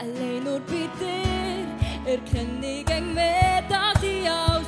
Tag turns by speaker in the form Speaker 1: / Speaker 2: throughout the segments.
Speaker 1: Allein nur dir erkenne ich gegen mehr, dass ich alles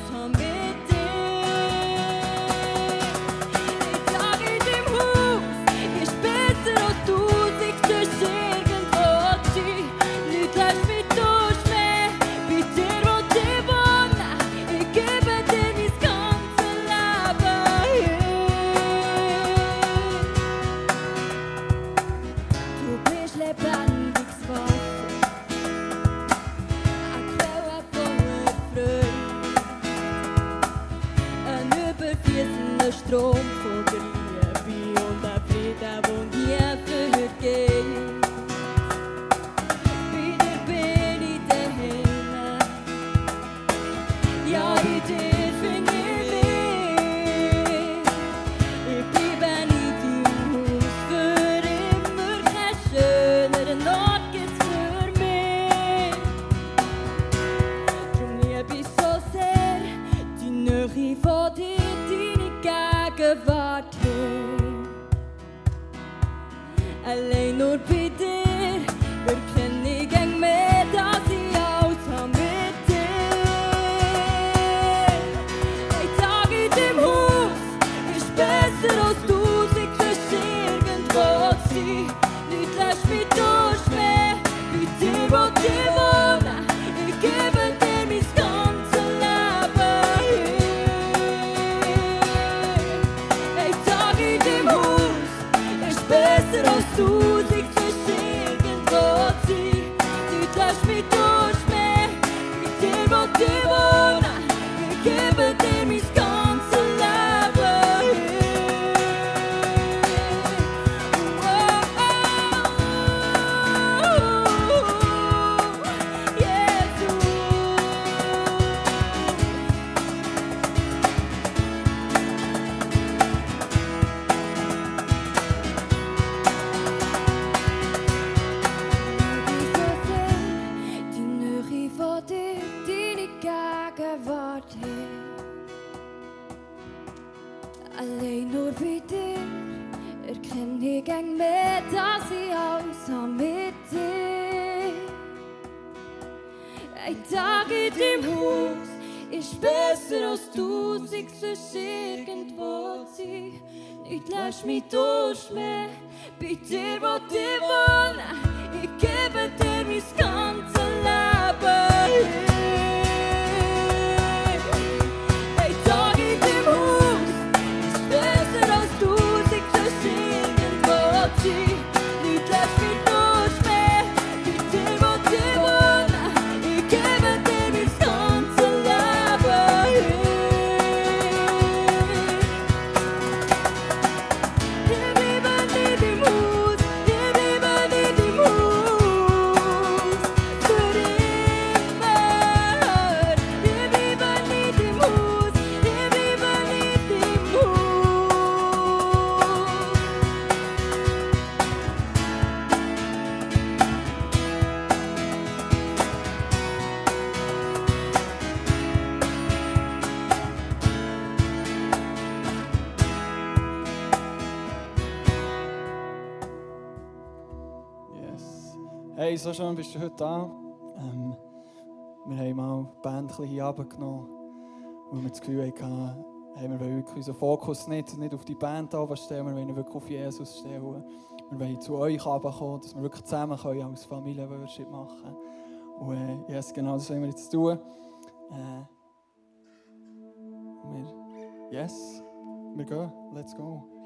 Speaker 1: Ein Tag in deinem Haus ist besser als tausend sonst irgendwo zu sein. Nicht lässt mich durch mehr, bei dir will ich wohnen. Ich gebe dir mein ganzes Leben
Speaker 2: so schön bist du heute da. Ähm, wir haben mal die Band ein hier runtergenommen, weil wir das Gefühl hatten, hey, wir wollen wirklich unseren Fokus nicht, nicht auf die Band stellen, wir wollen wirklich auf Jesus stellen. Wir wollen zu euch runterkommen, dass wir wirklich zusammen können als Familie Worship machen können. Und äh, yes, genau das wollen wir jetzt tun. Äh, wir, yes, wir gehen, let's go.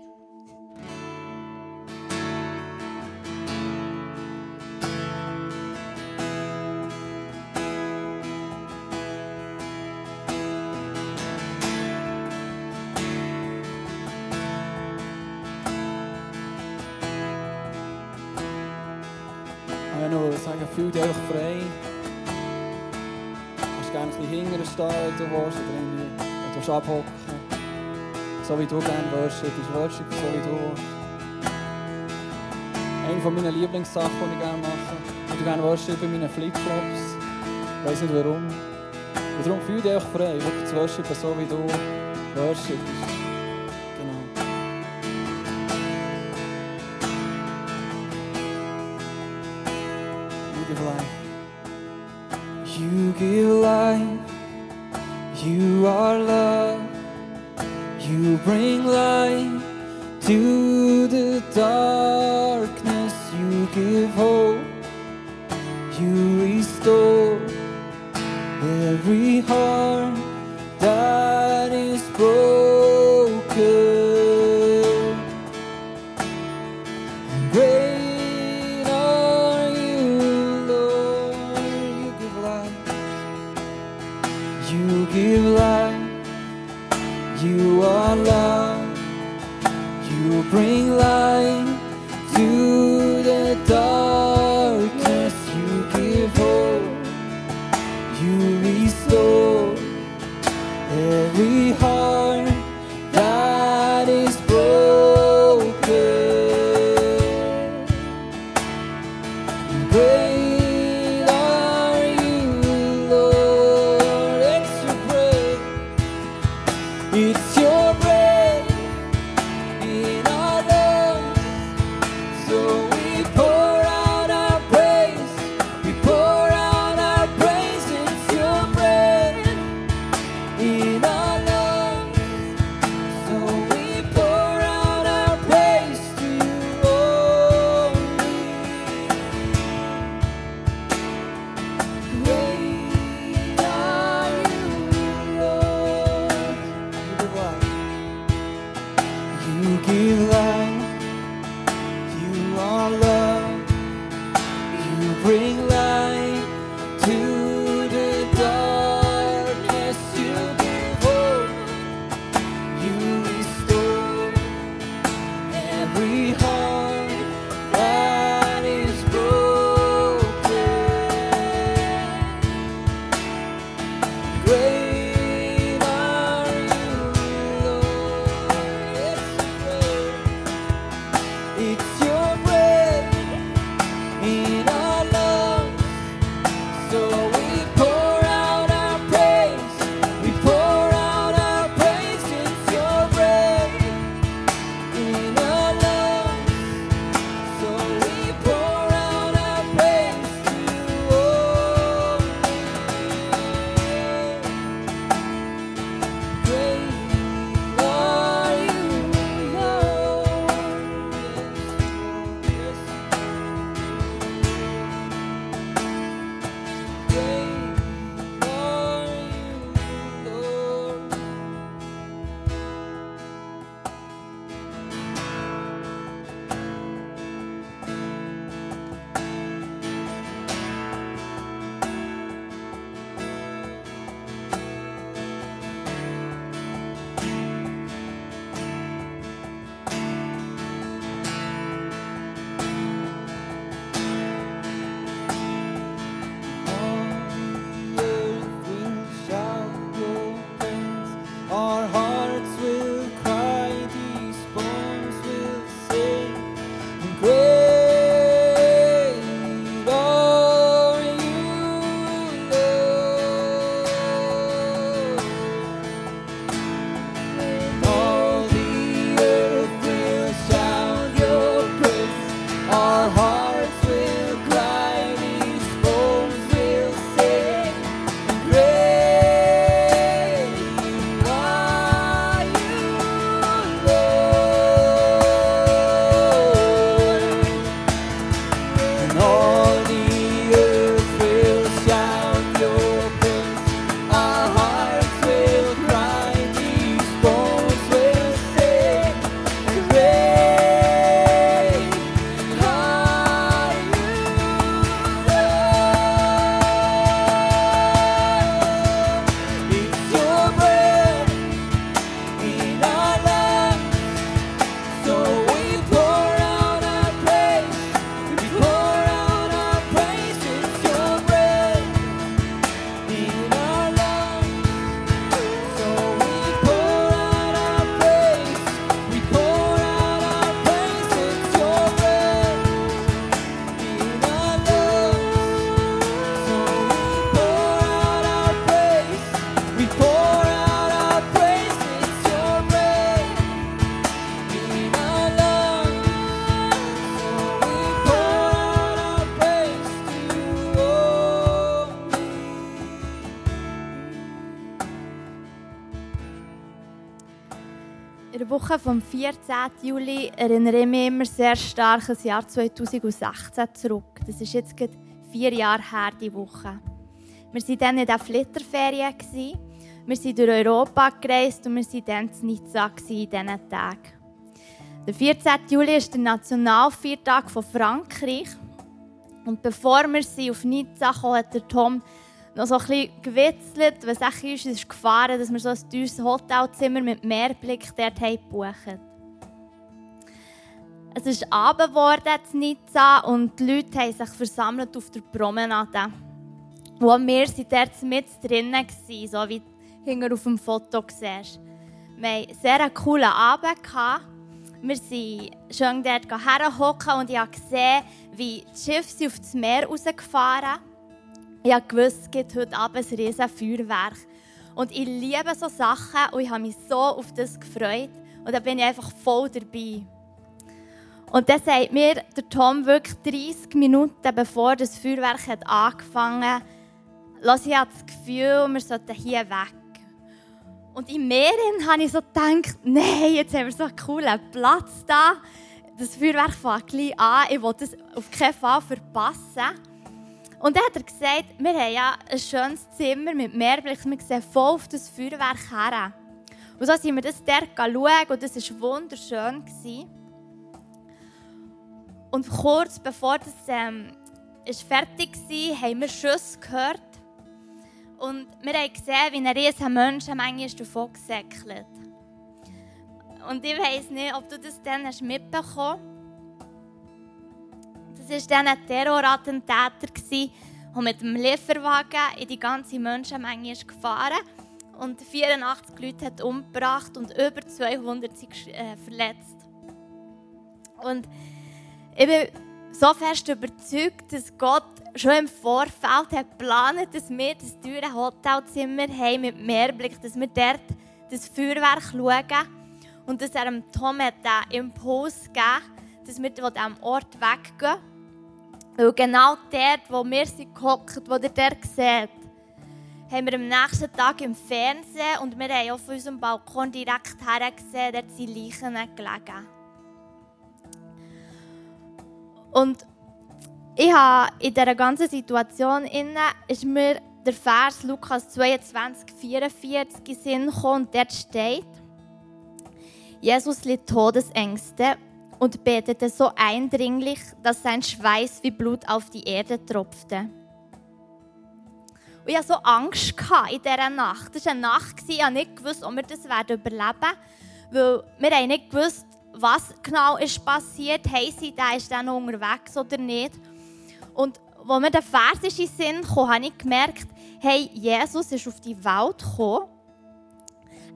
Speaker 2: Sagen, fühl dich einfach frei. Du kannst gerne ein bisschen hinterher stehen, wenn du willst, oder irgendwie, wenn du abhocken So wie du gerne worship, ist Worship so wie du willst. Eine von meinen Lieblingssachen, die ich gerne mache. Ich gerne Worship in meinen Flipflops. Ich weiß nicht warum. Und darum fühl dich einfach frei, wirklich zu worshipen, so wie du worshipst.
Speaker 3: life. You are love. You bring light to the darkness. You give hope. You restore every heart.
Speaker 4: Der Woche vom 14. Juli erinnere ich mich immer sehr stark an das Jahr 2016 zurück. Das ist jetzt gerade vier Jahre her, die Woche. Wir waren dann in der Flitterferien. Wir sind durch Europa gereist und wir waren dann in Nizza in diesen Tagen. Der 14. Juli ist der Nationalviertag von Frankreich. Und bevor wir sie auf Nizza kamen, hat der Tom noch so ein bisschen gewitzelt, was auch ist, ist gefahren, dass wir so ein teures Hotelzimmer mit Meerblick dort gebucht Es ist Abend geworden in Nizza und die Leute haben sich versammelt auf der Promenade. Und wir waren dort mit drinnen, so wie du auf dem Foto siehst. Wir hatten einen sehr coolen Abend. Wir sind schön dort herhocken und ich habe gesehen, wie die Schiffe auf das Meer rausgefahren sind ich wusste, es gibt heute Abend ein riesiges Feuerwerk. Und ich liebe so Sachen und ich habe mich so auf das gefreut. Und da bin ich einfach voll dabei. Und dann sagt mir der Tom wirklich 30 Minuten bevor das Feuerwerk hat angefangen hat, ich habe das Gefühl, wir sollten hier weg. Und in Meeren habe ich so gedacht, nein, jetzt haben wir so einen coolen Platz da. Das Feuerwerk fängt gleich an, ich will das auf keinen Fall verpassen. Und dann hat er gesagt, wir haben ja ein schönes Zimmer mit Meerblick, wir sehen voll auf das Feuerwerk her. Und so sind wir das dort schauen und das war wunderschön. Und kurz bevor das ähm, ist fertig war, haben wir Schüsse gehört. Und wir haben gesehen, wie ein riesiger Menschenmenge davon gesäckelt. Und ich weiss nicht, ob du das dann mitbekommen hast. Das war dann ein Terrorattentäter, der mit dem Lieferwagen in die ganze Menschenmenge ist gefahren und 84 Leute hat umgebracht und über 200 sind äh, verletzt. Und ich bin so fest überzeugt, dass Gott schon im Vorfeld hat geplant, dass wir das teure Hotelzimmer haben mit Meerblick, dass wir dort das Feuerwerk schauen und dass er dem Tom den Impuls gegeben dass wir von diesem Ort weggehen weil genau dort, wo wir sind gehockt, wo ihr dort seht, haben wir am nächsten Tag im Fernsehen und wir haben auf unserem Balkon direkt hergesehen, dort sind Leichen gelegen. Und ich habe in dieser ganzen Situation inne, ist mir der Vers Lukas 22, 44 in Sinn gekommen und dort steht, Jesus litt Todesängste und betete so eindringlich, dass sein Schweiß wie Blut auf die Erde tropfte. Und ich hatte so Angst in dieser Nacht. Das war eine Nacht, ich habe nicht gewusst, ob wir das überleben werden. Weil wir haben nicht gewusst, was genau ist passiert. Sie da ist dann unterwegs oder nicht? Und als mir der Vers in den Sinn kam, habe ich gemerkt, hey, Jesus ist auf die Welt gekommen.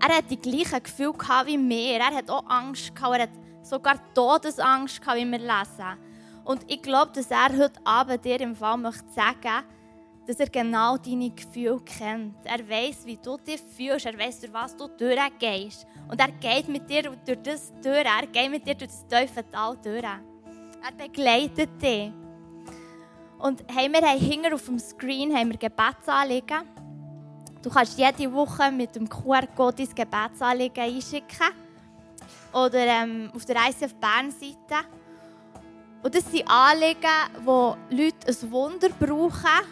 Speaker 4: Er hat die gleichen Gefühle wie wir. Er hat auch Angst gehabt. Sogar Todesangst wie wir lesen. Und ich glaube, dass er heute Abend dir im Fall möchte sagen dass er genau deine Gefühle kennt. Er weiß, wie du dich fühlst. Er weiß, durch was du durchgehst. Und er geht mit dir durch das durch. Er geht mit dir durch das tiefe Tal durch. Er begleitet dich. Und hey, wir haben hinten auf dem Screen haben wir Gebetsanliegen. Du kannst jede Woche mit dem QR-Code dein Gebetsanliegen einschicken oder ähm, auf der ICF Bern-Seite. Und das sind Anliegen, wo Leute ein Wunder brauchen,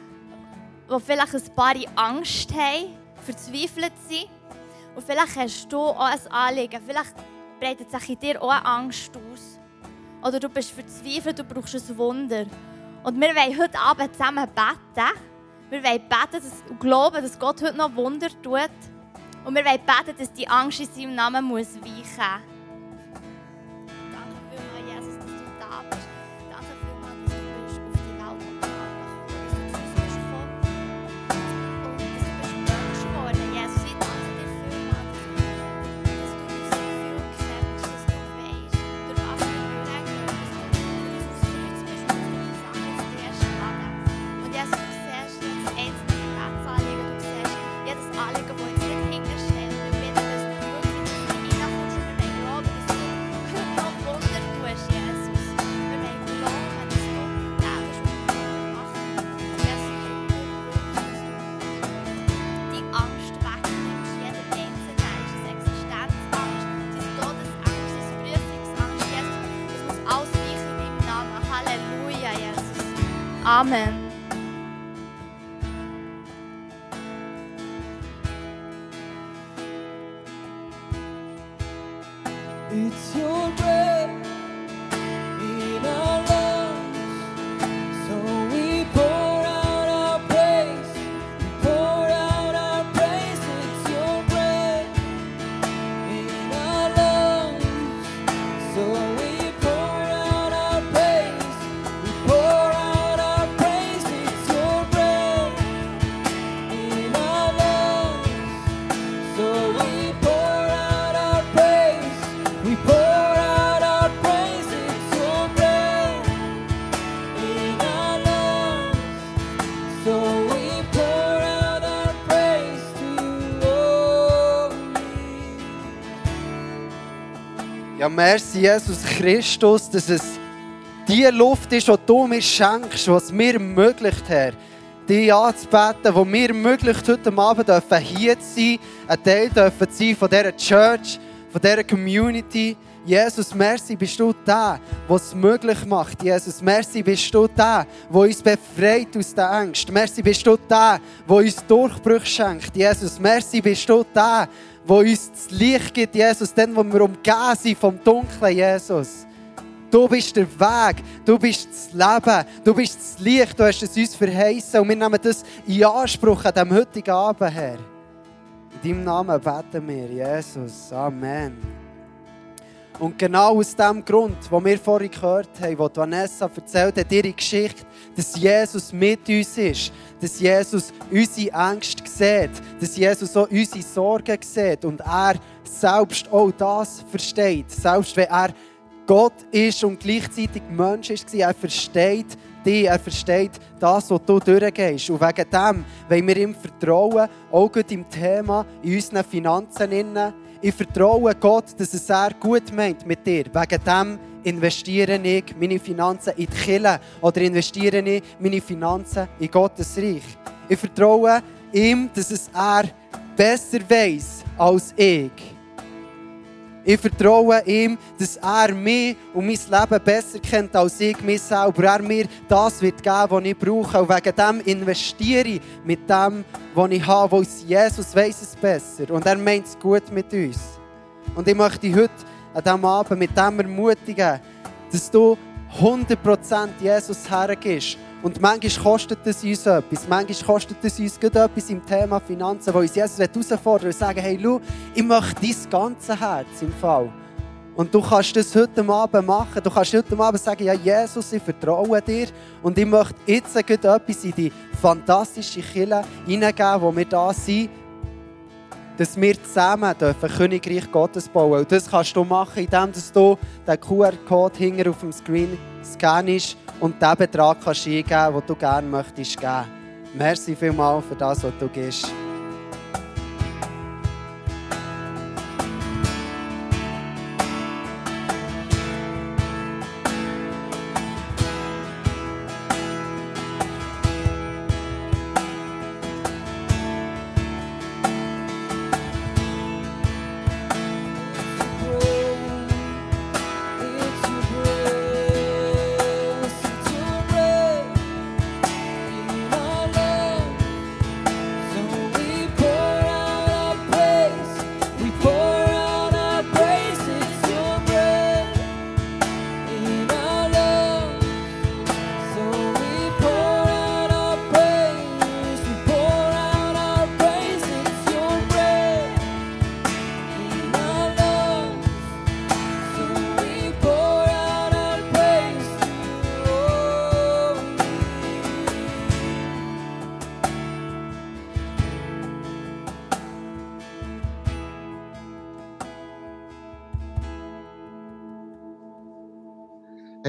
Speaker 4: wo vielleicht ein paar Angst haben, verzweifelt sind. Und vielleicht hast du auch ein Anliegen. Vielleicht breitet sich in dir auch eine Angst aus. Oder du bist verzweifelt, du brauchst ein Wunder. Und wir wollen heute Abend zusammen beten. Wir wollen beten und glauben, dass Gott heute noch Wunder tut. Und wir wollen beten, dass die Angst in seinem Namen muss weichen muss.
Speaker 3: Amen.
Speaker 5: Merci, Jesus Christus, dass es die Luft ist, die du mir schenkst, was mir ermöglicht, Herr, dich anzubeten, die mir ermöglicht, heute Abend hier zu sein, ein Teil dürfen sein von dieser Church, von dieser Community. Jesus, merci, bist du der, der es möglich macht. Jesus, merci, bist du der, der uns befreit aus den Ängsten. Merci, bist du der, der uns Durchbrüche schenkt. Jesus, merci, bist du der, der uns das Licht gibt, Jesus, dann, wo wir umgeben sind vom Dunklen, Jesus. Du bist der Weg, du bist das Leben, du bist das Licht, du hast es uns verheißen und wir nehmen das in Anspruch an diesem heutigen Abend, Herr. In deinem Namen beten wir, Jesus. Amen. Und genau aus dem Grund, wo wir vorhin gehört haben, wo Vanessa erzählt hat, ihre Geschichte, dass Jesus mit uns ist, dass Jesus unsere Ängste sieht, dass Jesus auch unsere Sorgen sieht und er selbst auch das versteht. Selbst wenn er Gott ist und gleichzeitig Mensch ist, er versteht dich, er versteht das, was du durchgehst. Und wegen dem wollen wir ihm vertrauen, auch gut im Thema, in unseren Finanzen. Innen. Ich vertraue Gott, dass es sehr gut meint mit dir. Wegen dem investiere ich meine Finanzen in die Kirche oder investiere ich meine Finanzen in Gottes Reich. Ich vertraue ihm, dass es er besser weiß als ich. Ich vertraue ihm, dass er mich und mein Leben besser kennt als ich mich selber. Er mir das wird geben, was ich brauche. Und wegen dem investiere ich mit dem, was ich habe, es Jesus weiß es besser. Und er meint es gut mit uns. Und ich möchte heute an diesem Abend mit dem ermutigen, dass du 100% Jesus hergibst. Und manchmal kostet es uns etwas. Manchmal kostet es uns etwas im Thema Finanzen, wo uns Jesus herausfordern und sagen, hey, schau, ich möchte dein ganze Herz im Fall. Und du kannst das heute Abend machen. Du kannst heute Abend sagen, ja, Jesus, ich vertraue dir. Und ich möchte jetzt etwas in die fantastische Kirche hineingeben, wo wir da sind, dass wir zusammen dürfen Königreich Gottes bauen. Und das kannst du machen, indem du den QR-Code hinter auf dem Screen scannst und den Betrag kannst eingeben, den du gerne möchtest geben. Merci vielmals für das, was du gibst.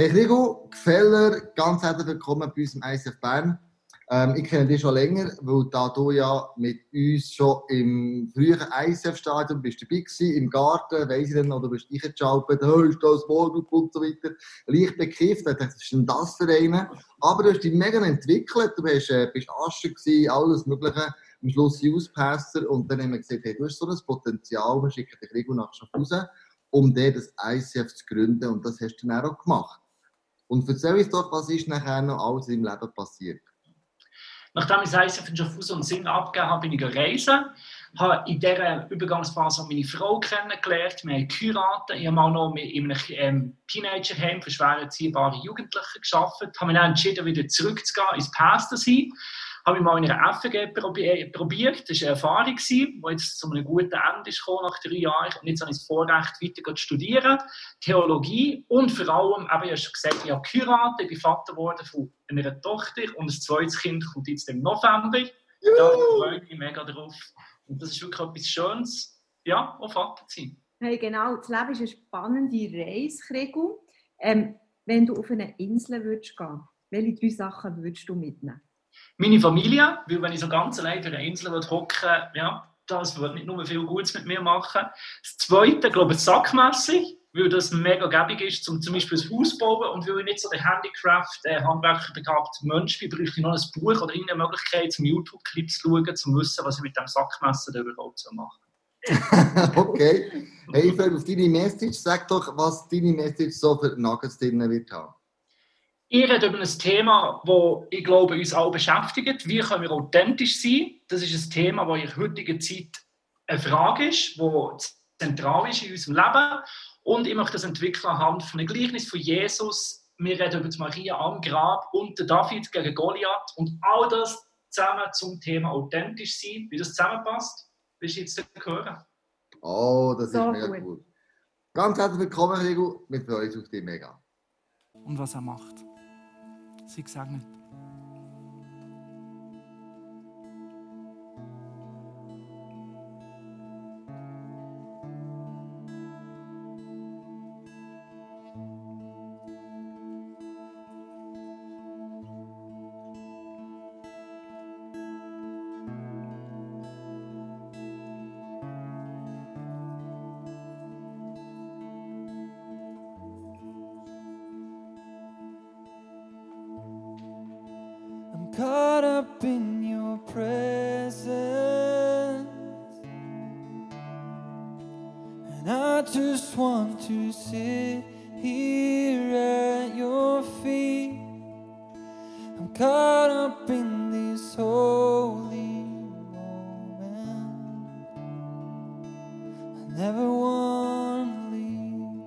Speaker 6: Hey Rigo, Gefeller, ganz herzlich willkommen bei uns im ICF Bern. Ähm, ich kenne dich schon länger, weil da du ja mit uns schon im früheren ICF-Stadion bist dabei gewesen, im Garten, weiss ich noch, du bist eingeschaltet, hey, ist das Morgen und so weiter. Leicht bekifft, ich dachte, was ist denn das für eine? Aber du hast dich mega entwickelt, du bist, äh, bist Ascher gewesen, alles Mögliche, am Schluss Youth-Pastor und dann haben wir gesagt, hey, du hast so ein Potenzial, wir schicken den Rigo nach Schaffhausen, um dir das ICF zu gründen und das hast du dann auch gemacht. Und erzähl uns doch, was ist nachher noch alles in deinem Leben passiert.
Speaker 7: Nachdem ich das in Schaffhausen und Sinn abgegeben habe, bin ich reisen. habe in dieser Übergangsphase meine Frau kennengelernt. Wir haben geheiratet. Ich habe mal noch in einem ähm, Teenagerheim für schwer erziehbare Jugendliche gearbeitet. Ich habe mich dann entschieden, wieder zurückzugehen ins Pastor sein habe ich mal in einer FG probiert. Das war eine Erfahrung, die jetzt zu einem guten Ende ist nach drei Jahren. Und jetzt habe ich das Vorrecht, weiter zu studieren, Theologie und vor allem, eben, ich habe schon gesagt, ich habe geheiratet, ich bin Vater geworden von einer Tochter und ein zweites Kind kommt jetzt im November. Da freue ich mich mega drauf. Und das ist wirklich etwas Schönes, ja, auch Vater zu sein.
Speaker 8: Hey, genau, das Leben ist eine spannende Reise, Krigu. Ähm, wenn du auf eine Insel würdest gehen, welche drei Sachen würdest du mitnehmen?
Speaker 7: Meine Familie, weil wenn ich so ganz allein auf einer Insel hocken ja, das würde nicht nur viel Gutes mit mir machen. Das Zweite, glaube ich, sackmässig, weil das mega gäbig ist, zum, zum Beispiel ein Haus bauen und weil ich nicht so der Handicraft, der Handwerker begabte Mensch bin, bräuchte ich noch ein Buch oder irgendeine Möglichkeit, zum YouTube-Clip zu schauen, um zu wissen, was ich mit dem Sackmesser überhaupt so mache.
Speaker 6: okay. Hey, ich auf deine Message. Sag doch, was deine Message so für Nuggets drin wird haben.
Speaker 7: Ich rede über ein Thema, das ich glaube, uns alle beschäftigt. Wie können wir authentisch sein? Das ist ein Thema, das in der heutigen Zeit eine Frage ist, die zentral ist in unserem Leben. Und ich möchte das entwickeln anhand von einem Gleichnis von Jesus. Wir reden über die Maria am Grab und den David gegen Goliath. Und all das zusammen zum Thema authentisch sein. Wie das zusammenpasst, willst du jetzt hören.
Speaker 6: Oh, das so ist mega gut. cool. Ganz herzlich willkommen, Rigo. Wir freuen uns auf dich mega.
Speaker 7: Und was er macht. Sei gesegnet.
Speaker 3: Never want to leave.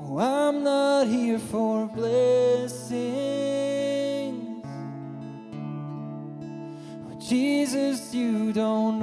Speaker 3: Oh, I'm not here for blessings. Oh, Jesus, you don't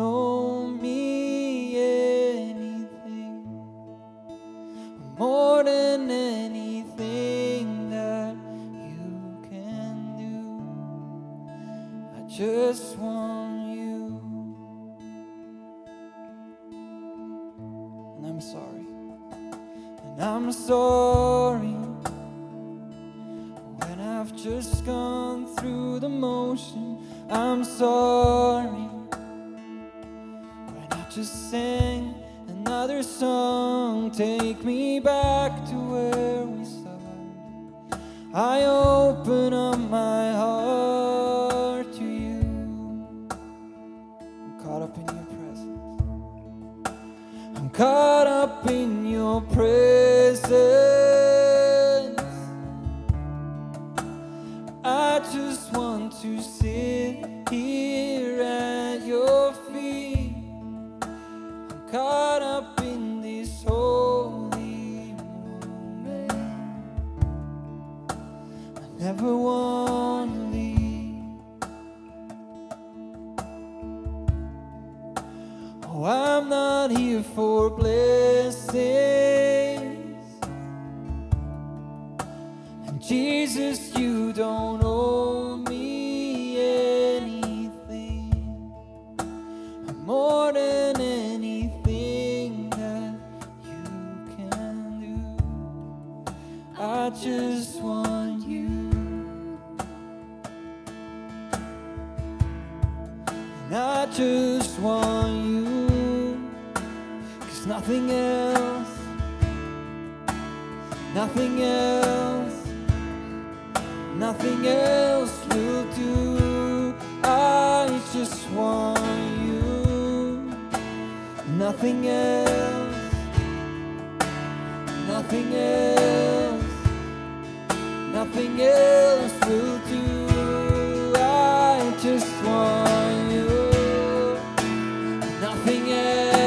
Speaker 3: Nothing else,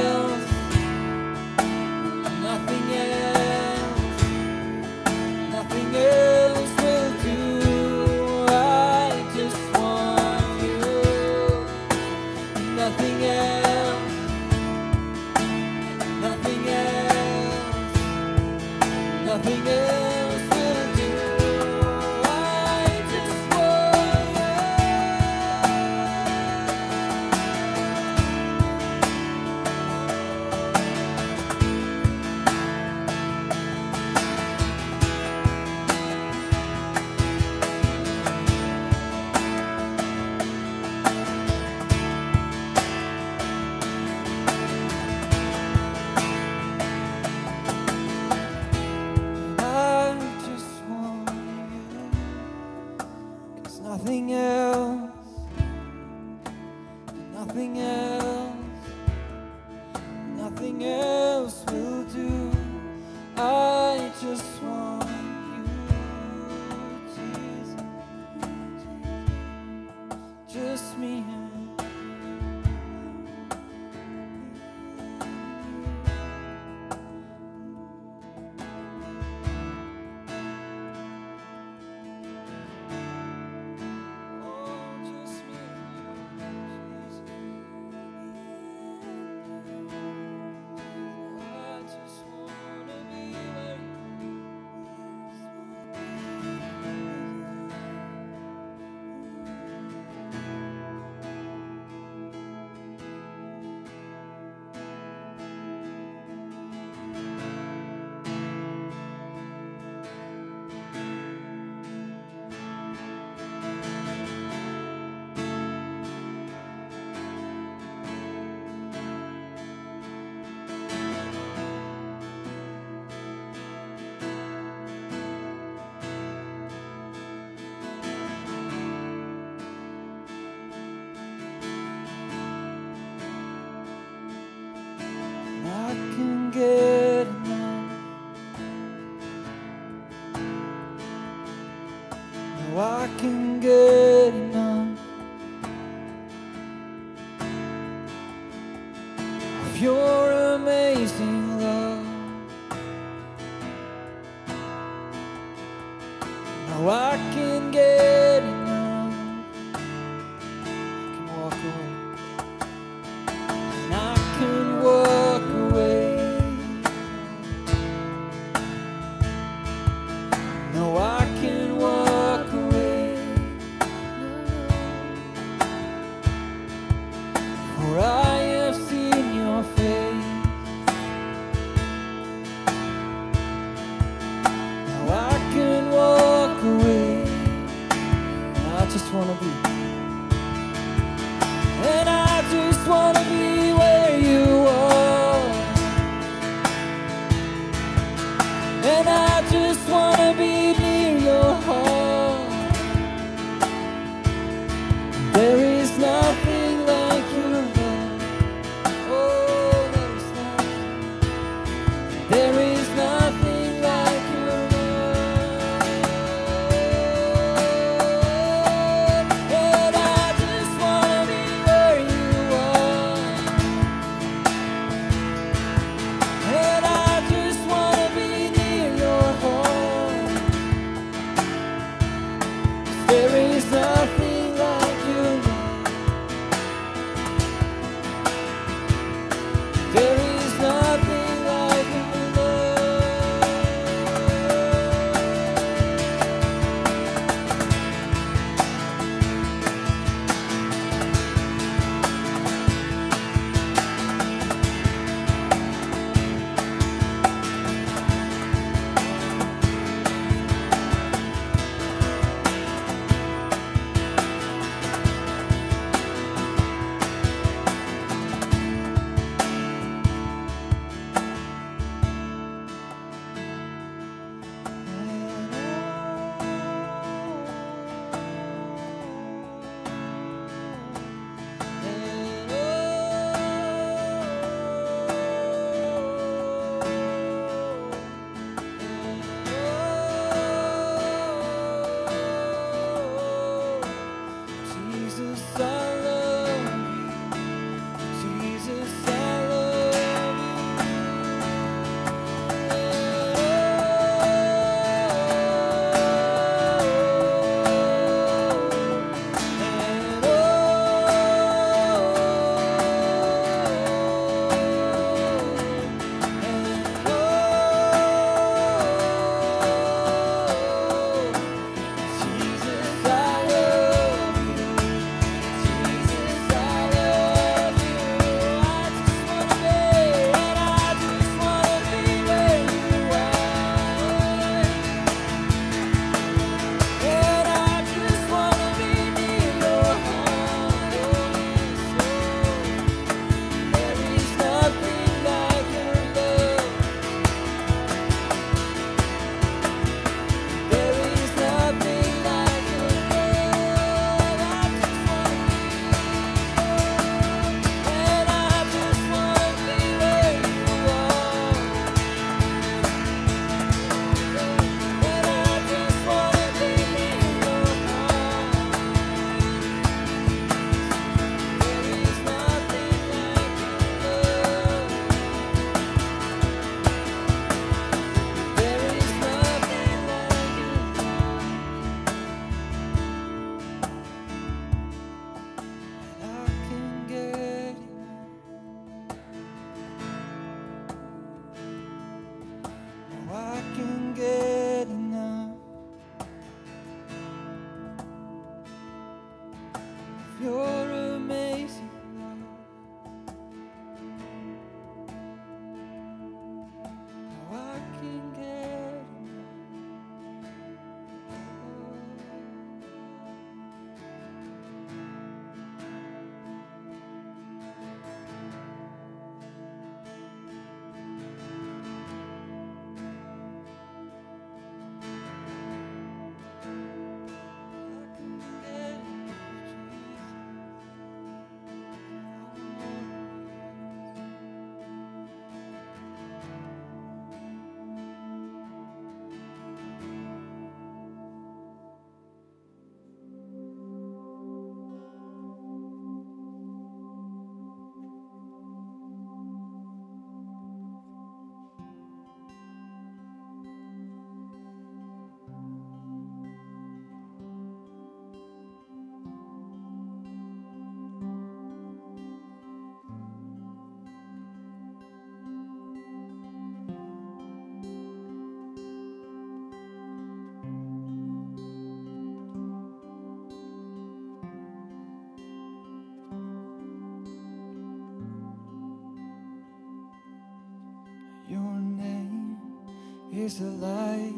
Speaker 3: is the light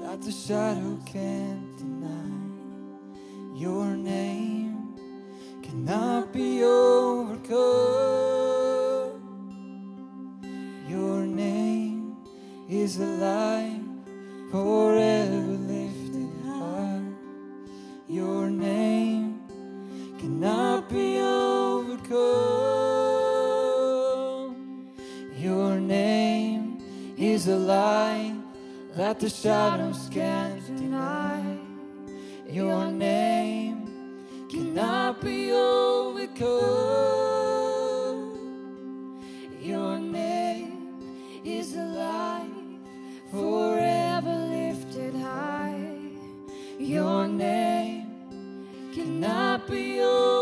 Speaker 3: that the shadow can't your name cannot be
Speaker 1: yours.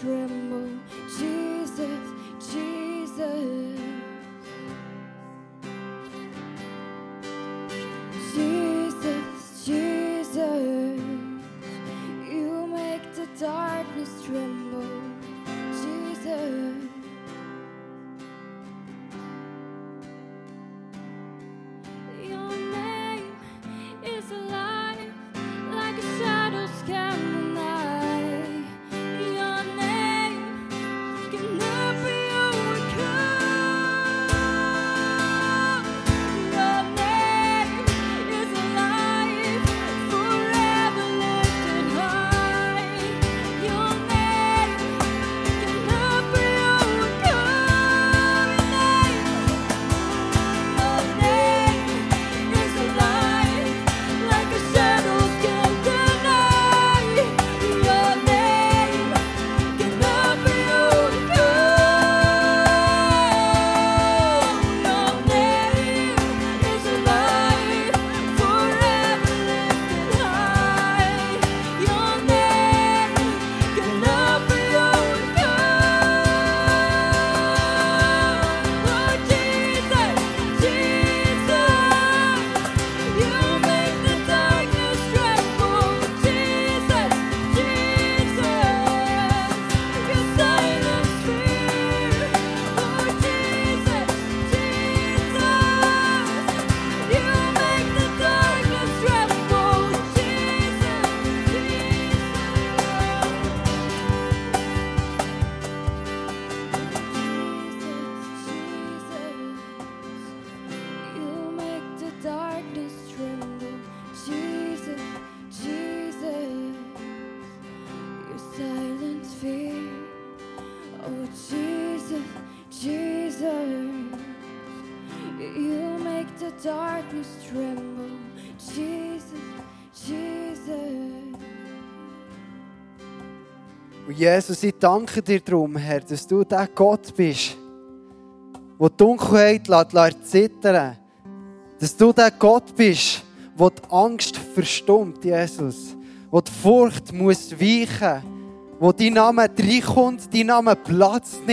Speaker 1: tremble, Jesus, Jesus.
Speaker 5: Jesus, ich danke dir darum, Herr, dass du der Gott bist, der die Dunkelheit lässt, lässt zittern. Dass du der Gott bist, der die Angst verstummt, Jesus. Wo die Furcht muss weichen. Wo dein Name reinkommt, dein Name Platz nimmt